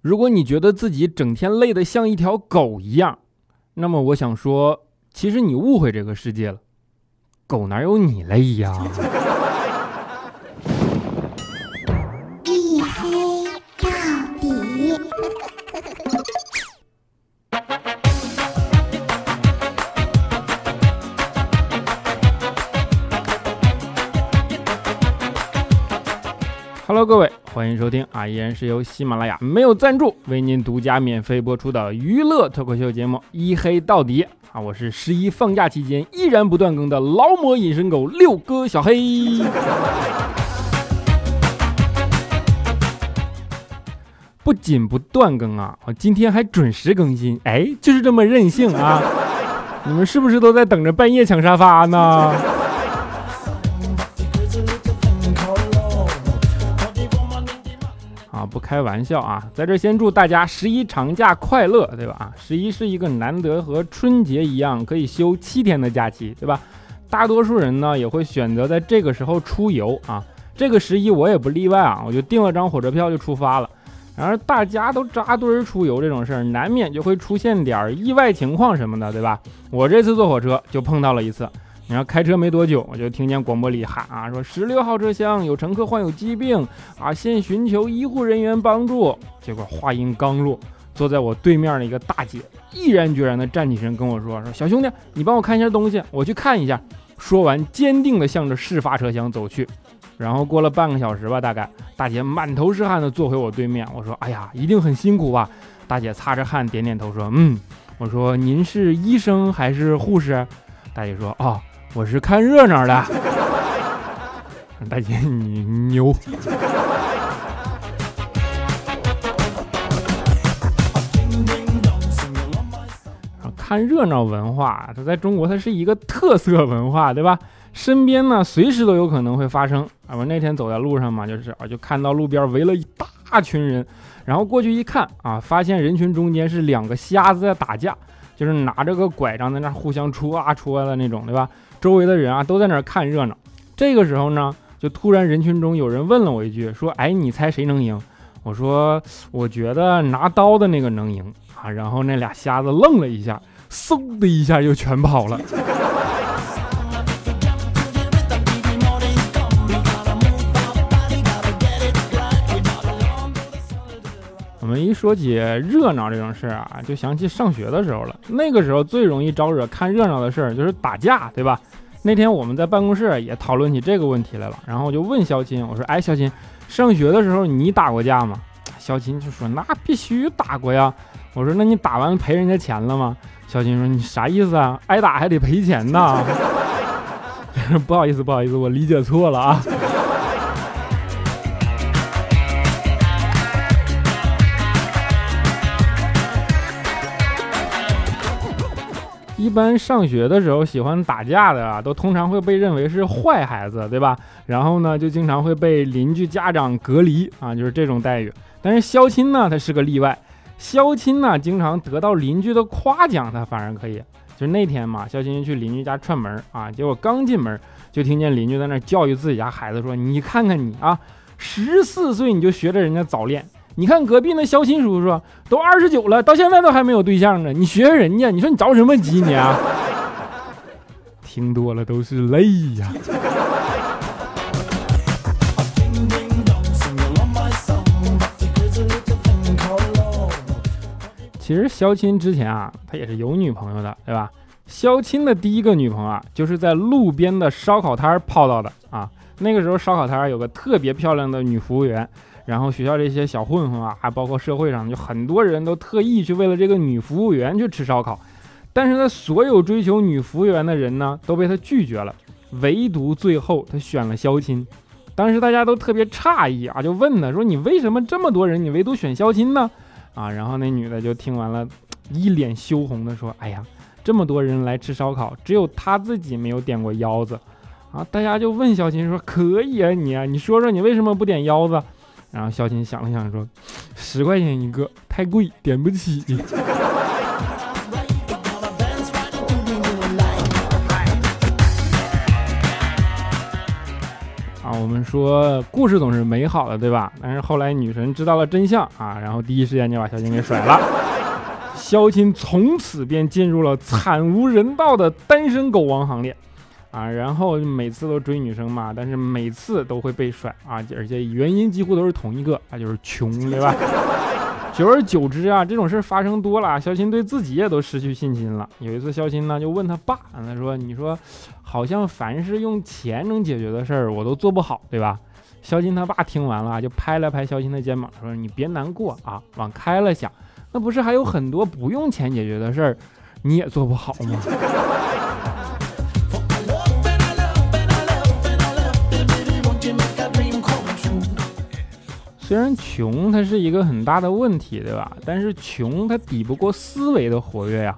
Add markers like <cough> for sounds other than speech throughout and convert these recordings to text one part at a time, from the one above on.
如果你觉得自己整天累得像一条狗一样，那么我想说，其实你误会这个世界了。狗哪有你累呀？欢迎收听啊！依然是由喜马拉雅没有赞助为您独家免费播出的娱乐脱口秀节目《一黑到底》啊！我是十一放假期间依然不断更的劳模隐身狗六哥小黑。不仅不断更啊，我今天还准时更新，哎，就是这么任性啊！你们是不是都在等着半夜抢沙发呢？不开玩笑啊，在这先祝大家十一长假快乐，对吧？啊，十一是一个难得和春节一样可以休七天的假期，对吧？大多数人呢也会选择在这个时候出游啊，这个十一我也不例外啊，我就订了张火车票就出发了。然而大家都扎堆出游这种事儿，难免就会出现点意外情况什么的，对吧？我这次坐火车就碰到了一次。然后开车没多久，我就听见广播里喊啊，说十六号车厢有乘客患有疾病啊，现寻求医护人员帮助。结果话音刚落，坐在我对面的一个大姐毅然决然地站起身跟我说：“说小兄弟，你帮我看一下东西，我去看一下。”说完，坚定地向着事发车厢走去。然后过了半个小时吧，大概大姐满头是汗地坐回我对面。我说：“哎呀，一定很辛苦吧？”大姐擦着汗点点头说：“嗯。”我说：“您是医生还是护士？”大姐说：“哦。”我是看热闹的，<laughs> 大姐你牛。看热闹文化，它在中国它是一个特色文化，对吧？身边呢随时都有可能会发生啊！我那天走在路上嘛，就是啊，就看到路边围了一大群人，然后过去一看啊，发现人群中间是两个瞎子在打架，就是拿着个拐杖在那互相戳啊戳的那种，对吧？周围的人啊都在那儿看热闹，这个时候呢，就突然人群中有人问了我一句，说：“哎，你猜谁能赢？”我说：“我觉得拿刀的那个能赢啊。”然后那俩瞎子愣了一下，嗖的一下就全跑了。我们一说起热闹这种事儿啊，就想起上学的时候了。那个时候最容易招惹看热闹的事儿就是打架，对吧？那天我们在办公室也讨论起这个问题来了，然后我就问肖钦，我说：“哎，肖钦，上学的时候你打过架吗？”肖钦就说：“那必须打过呀。”我说：“那你打完赔人家钱了吗？”肖钦说：“你啥意思啊？挨打还得赔钱呢？” <laughs> 不好意思，不好意思，我理解错了啊。一般上学的时候喜欢打架的啊，都通常会被认为是坏孩子，对吧？然后呢，就经常会被邻居家长隔离啊，就是这种待遇。但是肖钦呢，他是个例外。肖钦呢，经常得到邻居的夸奖，他反而可以。就是那天嘛，肖钦去邻居家串门啊，结果刚进门就听见邻居在那教育自己家孩子说：“你看看你啊，十四岁你就学着人家早恋。”你看隔壁那肖钦叔叔都二十九了，到现在都还没有对象呢。你学人家，你说你着什么急你啊？<laughs> 听多了都是泪呀。其实肖钦之前啊，他也是有女朋友的，对吧？肖钦的第一个女朋友啊，就是在路边的烧烤摊泡到的啊。那个时候烧烤摊有个特别漂亮的女服务员。然后学校这些小混混啊，还包括社会上，就很多人都特意去为了这个女服务员去吃烧烤。但是呢，所有追求女服务员的人呢，都被他拒绝了，唯独最后他选了肖钦。当时大家都特别诧异啊，就问他说：“你为什么这么多人，你唯独选肖钦呢？”啊，然后那女的就听完了，一脸羞红的说：“哎呀，这么多人来吃烧烤，只有他自己没有点过腰子。”啊，大家就问肖钦说：“可以啊，你啊，你说说你为什么不点腰子？”然后肖钦想了想说：“十块钱一个，太贵，点不起。<laughs> ”啊，我们说故事总是美好的，对吧？但是后来女神知道了真相啊，然后第一时间就把肖钦给甩了。<laughs> 肖钦从此便进入了惨无人道的单身狗王行列啊！然后每次都追女生嘛，但是每次都会被甩啊，而且原因几乎都是同一个，那就是穷，对吧？<laughs> 久而久之啊，这种事发生多了，肖鑫对自己也都失去信心了。有一次，肖鑫呢就问他爸，他说：“你说，好像凡是用钱能解决的事儿，我都做不好，对吧？”肖鑫他爸听完了，就拍了拍肖鑫的肩膀，说：“你别难过啊，往开了想，那不是还有很多不用钱解决的事儿，你也做不好吗？”虽然穷它是一个很大的问题，对吧？但是穷它抵不过思维的活跃呀。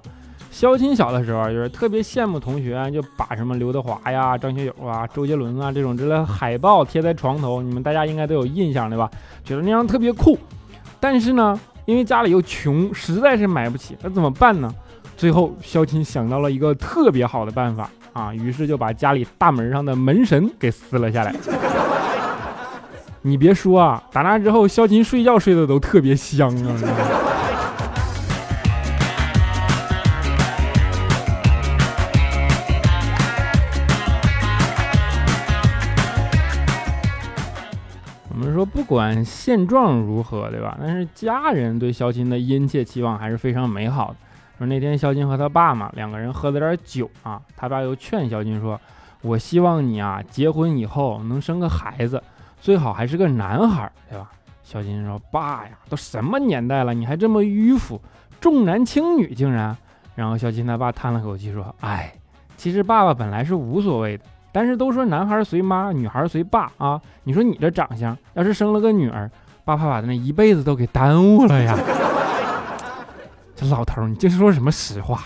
肖钦小的时候就是特别羡慕同学，就把什么刘德华呀、张学友啊、周杰伦啊这种之类海报贴在床头，你们大家应该都有印象对吧？觉得那样特别酷。但是呢，因为家里又穷，实在是买不起，那怎么办呢？最后肖钦想到了一个特别好的办法啊，于是就把家里大门上的门神给撕了下来。你别说啊，打那之后，肖钦睡觉睡得都特别香啊。我们说，不管现状如何，对吧？但是家人对肖钦的殷切期望还是非常美好的。说那天肖钦和他爸嘛，两个人喝了点酒啊，他爸又劝肖钦说：“我希望你啊，结婚以后能生个孩子。”最好还是个男孩，对吧？小金说：“爸呀，都什么年代了，你还这么迂腐，重男轻女竟然。”然后小金他爸叹了口气说：“哎，其实爸爸本来是无所谓的，但是都说男孩随妈，女孩随爸啊。你说你这长相，要是生了个女儿，爸怕把那一辈子都给耽误了呀。这老头，你这是说什么实话？”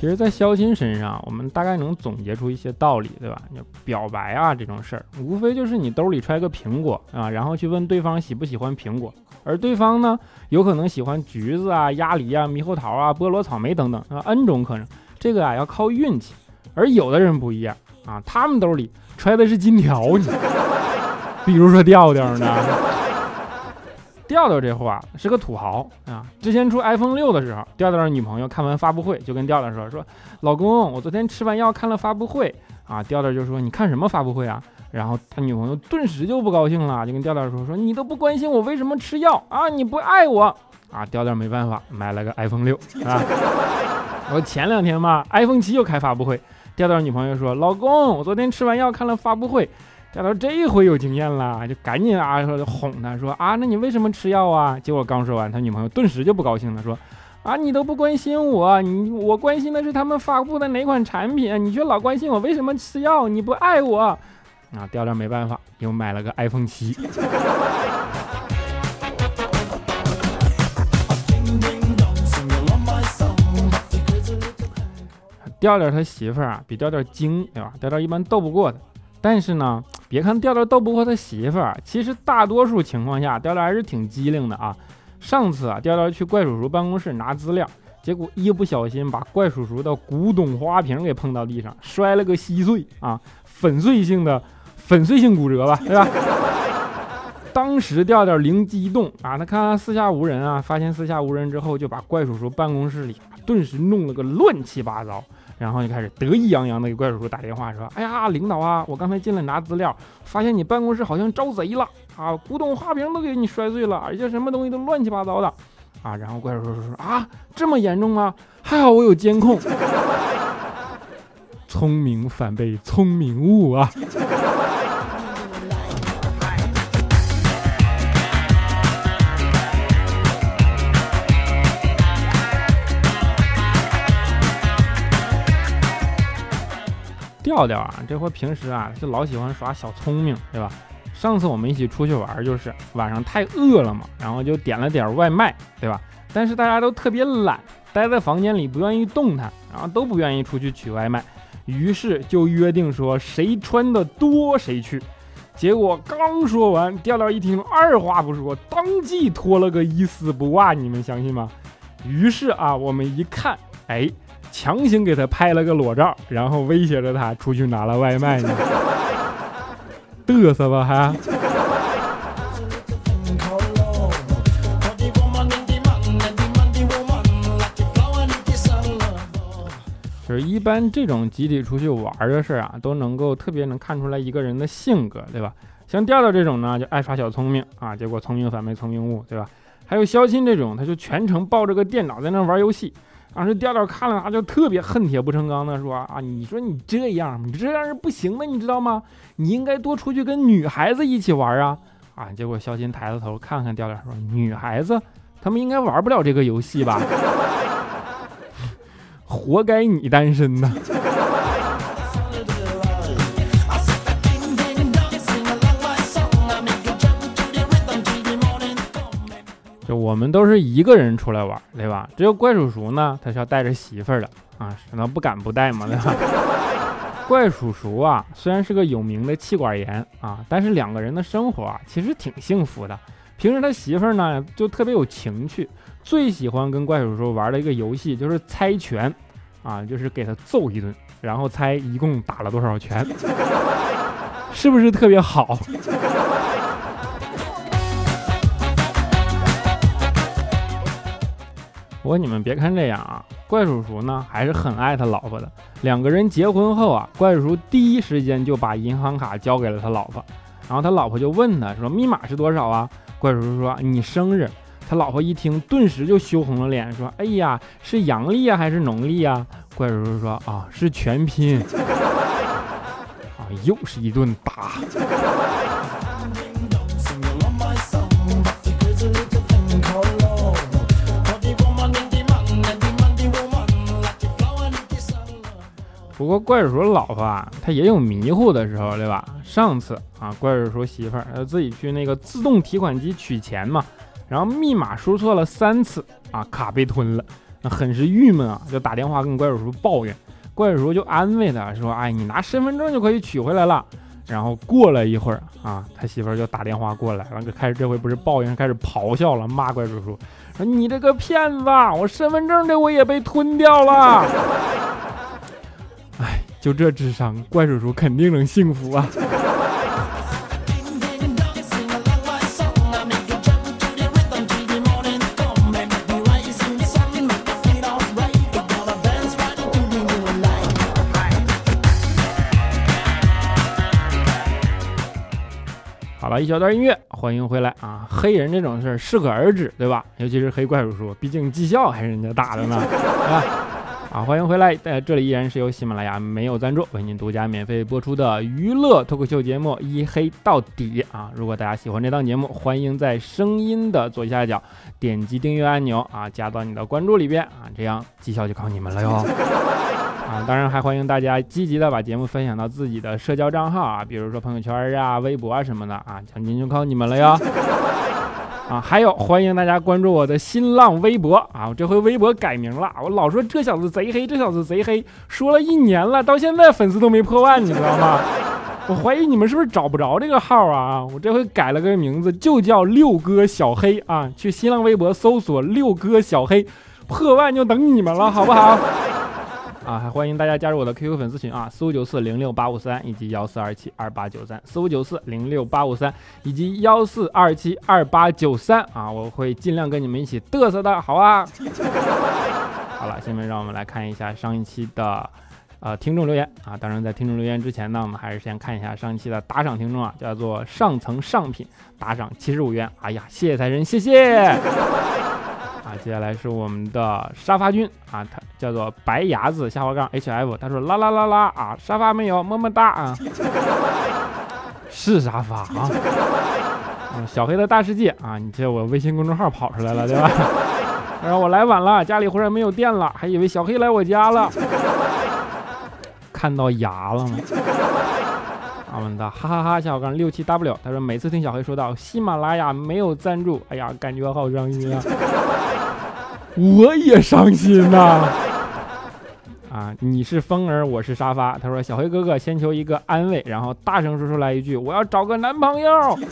其实，在肖钦身上，我们大概能总结出一些道理，对吧？就表白啊这种事儿，无非就是你兜里揣个苹果啊，然后去问对方喜不喜欢苹果，而对方呢，有可能喜欢橘子啊、鸭梨啊、猕猴桃啊、菠萝、草莓等等啊，n 种可能。这个啊要靠运气，而有的人不一样啊，他们兜里揣的是金条，你 <laughs> 比如说调调呢。调调这货啊是个土豪啊！之前出 iPhone 六的时候，调调的女朋友看完发布会就跟调调说：“说老公，我昨天吃完药看了发布会啊。”调调就说：“你看什么发布会啊？”然后他女朋友顿时就不高兴了，就跟调调说：“说你都不关心我为什么吃药啊？你不爱我啊？”调调没办法买了个 iPhone 六啊。<laughs> 我前两天嘛，iPhone 七又开发布会，调调女朋友说：“老公，我昨天吃完药看了发布会。”调调这回有经验了，就赶紧啊说哄他说啊，那你为什么吃药啊？结果刚说完，他女朋友顿时就不高兴了，说啊，你都不关心我，你我关心的是他们发布的哪款产品，你却老关心我为什么吃药，你不爱我。啊，调调没办法，又买了个 iPhone 七。<laughs> 调调他媳妇儿啊，比调调精，对吧？调调一般斗不过他，但是呢。别看调调斗不过他媳妇儿，其实大多数情况下，调调还是挺机灵的啊。上次啊，调调去怪叔叔办公室拿资料，结果一不小心把怪叔叔的古董花瓶给碰到地上，摔了个稀碎啊，粉碎性的粉碎性骨折吧，对吧？<laughs> 当时调调灵机一动啊，他看看四下无人啊，发现四下无人之后，就把怪叔叔办公室里顿时弄了个乱七八糟。然后就开始得意洋洋的给怪叔叔打电话，说：“ <laughs> 哎呀，领导啊，我刚才进来拿资料，发现你办公室好像招贼了啊，古董花瓶都给你摔碎了，而且什么东西都乱七八糟的啊。”然后怪叔叔说：“啊，这么严重吗？还好我有监控。<laughs> 聪明反被聪明误啊。”调调啊，这货平时啊就老喜欢耍小聪明，对吧？上次我们一起出去玩，就是晚上太饿了嘛，然后就点了点外卖，对吧？但是大家都特别懒，待在房间里不愿意动弹，然后都不愿意出去取外卖，于是就约定说谁穿的多谁去。结果刚说完，调调一听，二话不说，当即脱了个一丝不挂，你们相信吗？于是啊，我们一看，哎。强行给他拍了个裸照，然后威胁着他出去拿了外卖呢，<laughs> 嘚瑟吧还。就是一般这种集体出去玩的事儿啊，都能够特别能看出来一个人的性格，对吧？像调调这种呢，就爱耍小聪明啊，结果聪明反被聪明误，对吧？还有肖钦这种，他就全程抱着个电脑在那玩游戏。当时调调看了他就特别恨铁不成钢的说啊，你说你这样，你这样是不行的，你知道吗？你应该多出去跟女孩子一起玩啊啊！结果肖钦抬着头看看调调说，女孩子，他们应该玩不了这个游戏吧？<laughs> 活该你单身呢！我们都是一个人出来玩，对吧？只有怪叔叔呢，他是要带着媳妇儿的啊，那不敢不带嘛，对吧？<laughs> 怪叔叔啊，虽然是个有名的气管炎啊，但是两个人的生活啊，其实挺幸福的。平时他媳妇儿呢，就特别有情趣。最喜欢跟怪叔叔玩的一个游戏就是猜拳，啊，就是给他揍一顿，然后猜一共打了多少拳，<laughs> 是不是特别好？不过你们别看这样啊，怪叔叔呢还是很爱他老婆的。两个人结婚后啊，怪叔叔第一时间就把银行卡交给了他老婆，然后他老婆就问他说：“密码是多少啊？”怪叔叔说：“你生日。”他老婆一听，顿时就羞红了脸，说：“哎呀，是阳历啊，还是农历啊？”怪叔叔说：“啊，是全拼。”啊，又是一顿打。过怪叔叔老婆啊，他也有迷糊的时候，对吧？上次啊，怪叔叔媳妇儿自己去那个自动提款机取钱嘛。然后密码输错了三次啊，卡被吞了，那很是郁闷啊，就打电话跟怪叔叔抱怨，怪叔叔就安慰他说：“哎，你拿身份证就可以取回来了。”然后过了一会儿啊，他媳妇儿就打电话过来了，就开始这回不是抱怨，开始咆哮了，骂怪叔叔说：“你这个骗子，我身份证这回也被吞掉了。”哎，就这智商，怪叔叔肯定能幸福啊。<laughs> 好了一小段音乐，欢迎回来啊！黑人这种事儿适可而止，对吧？尤其是黑怪叔叔，毕竟绩效还是人家大的呢，<laughs> 啊！啊，欢迎回来！呃，这里依然是由喜马拉雅没有赞助为您独家免费播出的娱乐脱口秀节目《一黑到底》啊！如果大家喜欢这档节目，欢迎在声音的左下角点击订阅按钮啊，加到你的关注里边啊，这样绩效就靠你们了哟！啊，当然还欢迎大家积极的把节目分享到自己的社交账号啊，比如说朋友圈啊、微博啊什么的啊，奖金就靠你们了哟。啊，还有欢迎大家关注我的新浪微博啊，我这回微博改名了，我老说这小子贼黑，这小子贼黑，说了一年了，到现在粉丝都没破万，你知道吗？<laughs> 我怀疑你们是不是找不着这个号啊？我这回改了个名字，就叫六哥小黑啊，去新浪微博搜索六哥小黑，破万就等你们了，好不好？啊，还欢迎大家加入我的 QQ 粉丝群啊，四五九四零六八五三以及幺四二七二八九三，四五九四零六八五三以及幺四二七二八九三啊，我会尽量跟你们一起嘚瑟的，好啊。好了，下面让我们来看一下上一期的呃听众留言啊，当然在听众留言之前呢，我们还是先看一下上一期的打赏听众啊，叫做上层上品打赏七十五元，哎呀，谢谢财神，谢谢。<laughs> 啊，接下来是我们的沙发君啊，他叫做白牙子下滑杠 H F，他说啦啦啦啦啊，沙发没有，么么哒啊，是沙发啊，嗯，小黑的大世界啊，你这我微信公众号跑出来了对吧？然后我来晚了，家里忽然没有电了，还以为小黑来我家了，看到牙了吗？我们的哈哈哈下滑杠六七 W，他说每次听小黑说到喜马拉雅没有赞助，哎呀，感觉好伤心啊。<laughs> 我也伤心呐！你是风儿，我是沙发。他说：“小黑哥哥，先求一个安慰，然后大声说出来一句：我要找个男朋友。<laughs> ”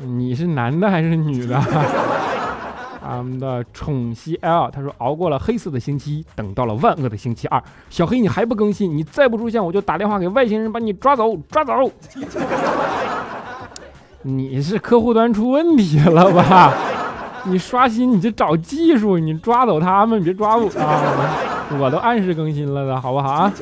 你是男的还是女的？啊，我们的宠西 L 他说熬过了黑色的星期一，等到了万恶的星期二。小黑你还不更新？你再不出现，我就打电话给外星人把你抓走，抓走。<laughs> 你是客户端出问题了吧？你刷新，你就找技术，你抓走他们，别抓我啊！<laughs> 我都按时更新了的，好不好啊？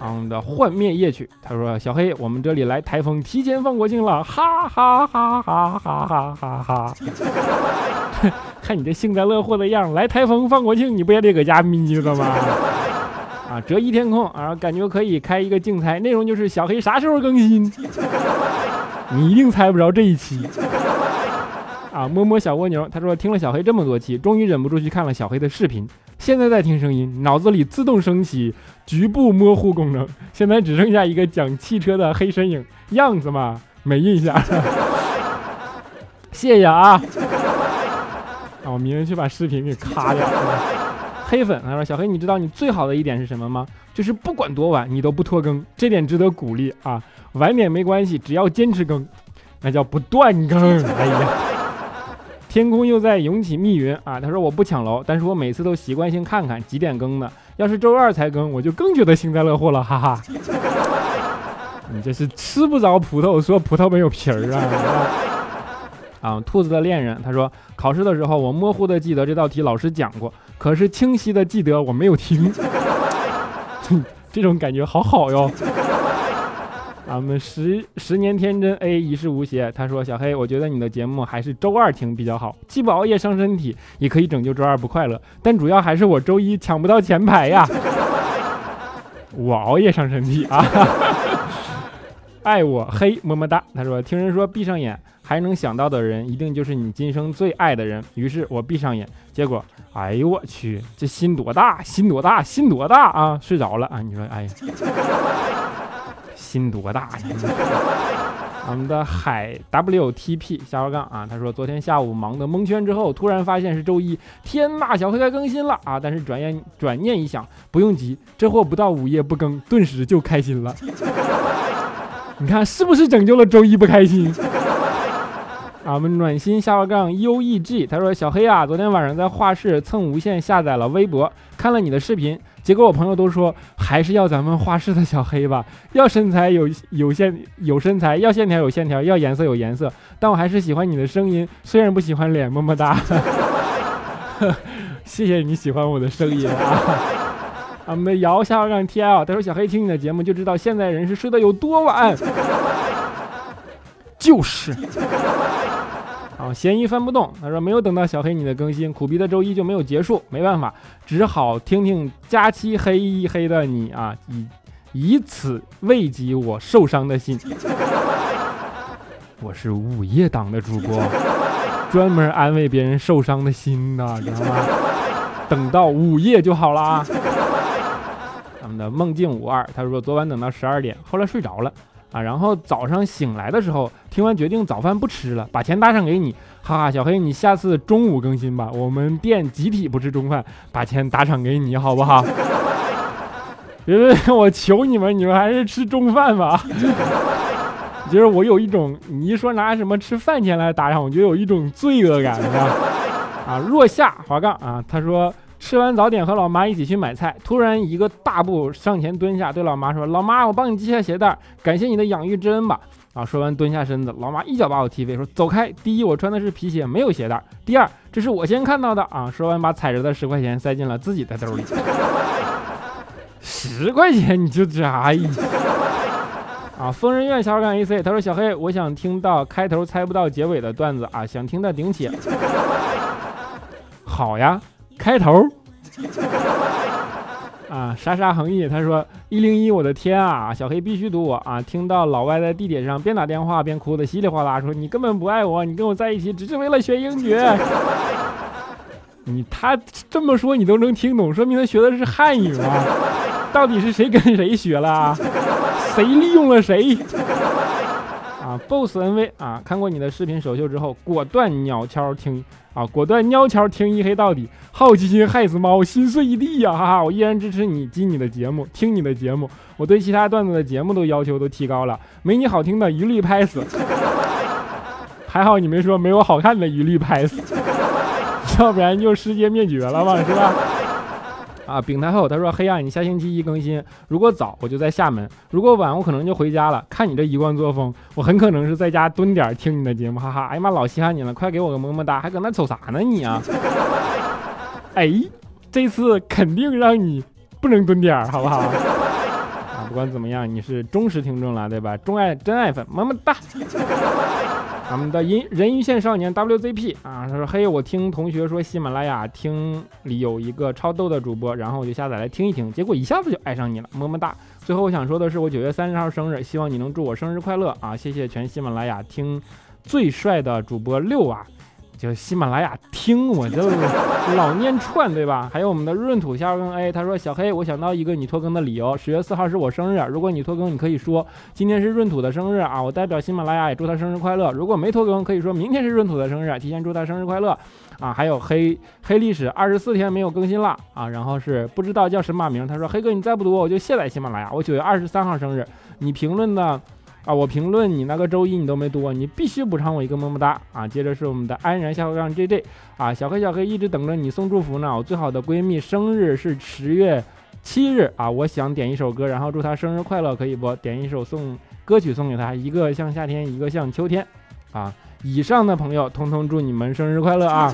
嗯的幻灭夜曲，他说小黑，我们这里来台风，提前放国庆了，哈哈哈哈哈哈哈哈！<laughs> 看你这幸灾乐祸的样，来台风放国庆，你不也得搁家眯着吗？啊，折翼天空啊，感觉可以开一个竞猜，内容就是小黑啥时候更新？你一定猜不着这一期。啊，摸摸小蜗牛，他说听了小黑这么多期，终于忍不住去看了小黑的视频。现在在听声音，脑子里自动升起局部模糊功能，现在只剩下一个讲汽车的黑身影样子嘛，没印象。<laughs> 谢谢啊！啊，我明天去把视频给咔掉。黑粉他说小黑，你知道你最好的一点是什么吗？就是不管多晚你都不拖更，这点值得鼓励啊。晚点没关系，只要坚持更，那叫不断更。哎呀，天空又在涌起密云啊！他说我不抢楼，但是我每次都习惯性看看几点更的。要是周二才更，我就更觉得幸灾乐祸了，哈哈。<laughs> 你这是吃不着葡萄说葡萄没有皮儿啊！<laughs> 啊，兔子的恋人他说考试的时候我模糊的记得这道题老师讲过，可是清晰的记得我没有听。<laughs> 这种感觉好好哟。啊，我们十十年天真 A 一世无邪，他说小黑，我觉得你的节目还是周二听比较好，既不熬夜伤身体，也可以拯救周二不快乐。但主要还是我周一抢不到前排呀，<laughs> 我熬夜伤身体啊。<laughs> 爱我黑么么哒，他说听人说闭上眼还能想到的人，一定就是你今生最爱的人。于是我闭上眼，结果，哎呦我去，这心多大，心多大，心多大啊！睡着了啊，你说，哎呀。心多大呀！我们的海 WTP 下划杠啊，他说昨天下午忙得蒙圈之后，突然发现是周一，天呐，小黑该更新了啊！但是转眼转念一想，不用急，这货不到午夜不更，顿时就开心了。<laughs> 你看是不是拯救了周一不开心？啊，我们暖心下划杠 UEG 他说小黑啊，昨天晚上在画室蹭无线下载了微博，看了你的视频。结果我朋友都说还是要咱们画室的小黑吧，要身材有有线有身材，要线条有线条，要颜色有颜色。但我还是喜欢你的声音，虽然不喜欢脸，么么哒。谢谢你喜欢我的声音啊！我们的姚下让 T L 他说小黑听你的节目就知道现在人是睡得有多晚，<laughs> <laughs> <laughs> 就是。啊，嫌疑翻不动。他说没有等到小黑你的更新，苦逼的周一就没有结束，没办法，只好听听假期黑一黑的你啊，以以此慰藉我受伤的心。<laughs> 我是午夜档的主播，专门安慰别人受伤的心的，知道吗？等到午夜就好了啊。他们的梦境五二，他说昨晚等到十二点，后来睡着了。啊，然后早上醒来的时候，听完决定早饭不吃了，把钱打赏给你，哈哈，小黑，你下次中午更新吧，我们店集体不吃中饭，把钱打赏给你，好不好？别别，我求你们，你们还是吃中饭吧。<laughs> 就是我有一种，你一说拿什么吃饭钱来打赏，我就有一种罪恶感，是吧？啊，若夏滑杠啊，他说。吃完早点和老妈一起去买菜，突然一个大步上前蹲下，对老妈说：“老妈，我帮你系下鞋带，感谢你的养育之恩吧。”啊，说完蹲下身子，老妈一脚把我踢飞，说：“走开！第一，我穿的是皮鞋，没有鞋带；第二，这是我先看到的。”啊，说完把踩着的十块钱塞进了自己的兜里。十块钱你就这意思？啊，疯人院小干 AC，他说：“小黑，我想听到开头猜不到结尾的段子啊，想听的顶起。<laughs> ”好呀。开头 <laughs> 啊，莎莎恒毅，他说一零一，我的天啊，小黑必须读我啊！听到老外在地铁上边打电话边哭的稀里哗啦，说你根本不爱我，你跟我在一起只是为了学英语。<laughs> 你他这么说你都能听懂，说明他学的是汉语吗？到底是谁跟谁学了？谁利用了谁？，boss nv 啊，看过你的视频首秀之后，果断鸟悄听。啊！果断鸟悄听一黑到底，好奇心害死猫，心碎一地呀！哈哈，我依然支持你，进你的节目，听你的节目。我对其他段子的节目都要求都提高了，没你好听的一律拍死。还好你没说没有好看的一律拍死。要不然就世界灭绝了嘛，是吧？啊，丙太后他说：“黑暗，你下星期一更新，如果早我就在厦门，如果晚我可能就回家了。看你这一贯作风，我很可能是在家蹲点听你的节目，哈哈。哎呀妈，老稀罕你了，快给我个么么哒，还搁那瞅啥呢你啊？<laughs> 哎，这次肯定让你不能蹲点，好不好？啊，不管怎么样，你是忠实听众了，对吧？钟爱真爱粉，么么哒。”咱们的银人鱼线少年 WZP 啊，他说：“嘿，我听同学说喜马拉雅听里有一个超逗的主播，然后我就下载来听一听，结果一下子就爱上你了，么么哒。”最后我想说的是，我九月三十号生日，希望你能祝我生日快乐啊！谢谢全喜马拉雅听最帅的主播六啊。就喜马拉雅听我就老念串，对吧？还有我们的闰土下更 A，他说小黑，我想到一个你拖更的理由，十月四号是我生日，如果你拖更，你可以说今天是闰土的生日啊，我代表喜马拉雅也祝他生日快乐。如果没拖更，可以说明天是闰土的生日，提前祝他生日快乐啊。还有黑黑历史二十四天没有更新了啊，然后是不知道叫什么名，他说黑哥你再不读我就卸载喜马拉雅，我九月二十三号生日，你评论的。啊！我评论你那个周一你都没读，你必须补偿我一个么么哒啊！接着是我们的安然下回杠 J J 啊，小黑小黑一直等着你送祝福呢。我最好的闺蜜生日是十月七日啊，我想点一首歌，然后祝她生日快乐，可以不？点一首送歌曲送给她，一个像夏天，一个像秋天啊。以上的朋友通通祝你们生日快乐啊！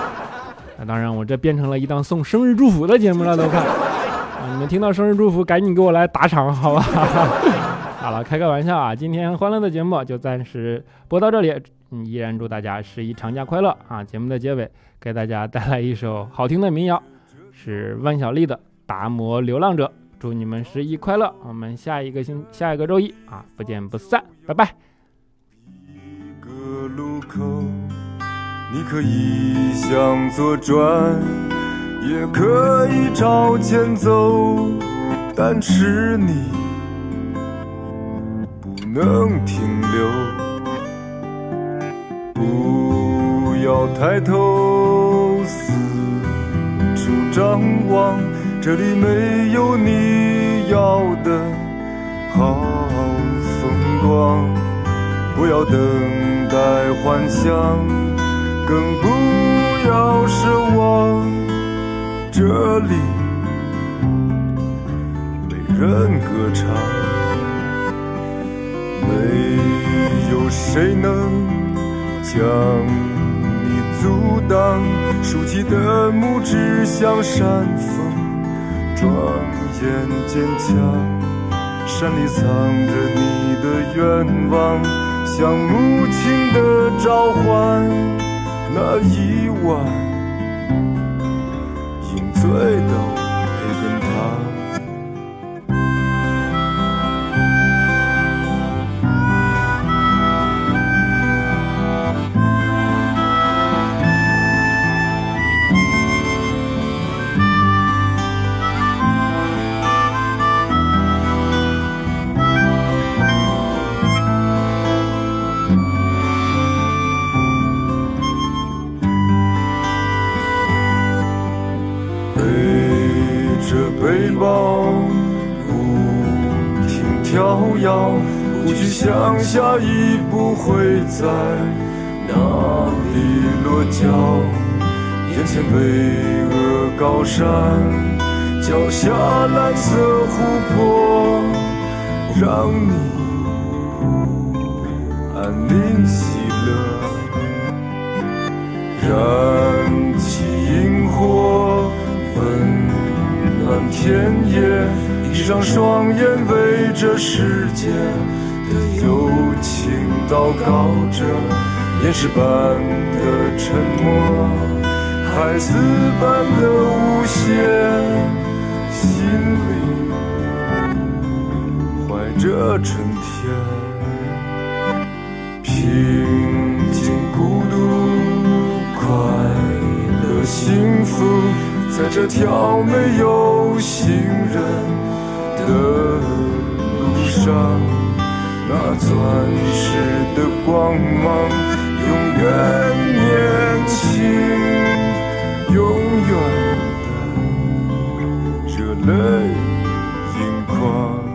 <laughs> 那当然，我这变成了一档送生日祝福的节目了，都快啊！你们听到生日祝福，赶紧给我来打赏，好吧？<laughs> 好了，开个玩笑啊！今天欢乐的节目就暂时播到这里，嗯依然祝大家十一长假快乐啊！节目的结尾给大家带来一首好听的民谣，是万晓利的《达摩流浪者》，祝你们十一快乐！我们下一个星下一个周一啊，不见不散，拜拜。一个路口，你可以向左转，也可以朝前走，但是你。能停留，不要抬头四处张望，这里没有你要的好风光。不要等待幻想，更不要奢望，这里没人歌唱。没有谁能将你阻挡，竖起的拇指像山峰，庄严坚强。山里藏着你的愿望，像母亲的召唤。那一晚，饮醉的。背包不停跳跃，不去想下一步会在哪里落脚？眼前巍峨高山，脚下蓝色湖泊，让你安宁喜乐。燃起萤火，温暖田野，闭上双眼，为这世界。的友情祷告着，岩石般的沉默，孩子般的无邪，心里怀着春天，平静、孤独、快乐、幸福，在这条没有行人的路上。那钻石的光芒，永远年轻，永远的热泪盈眶。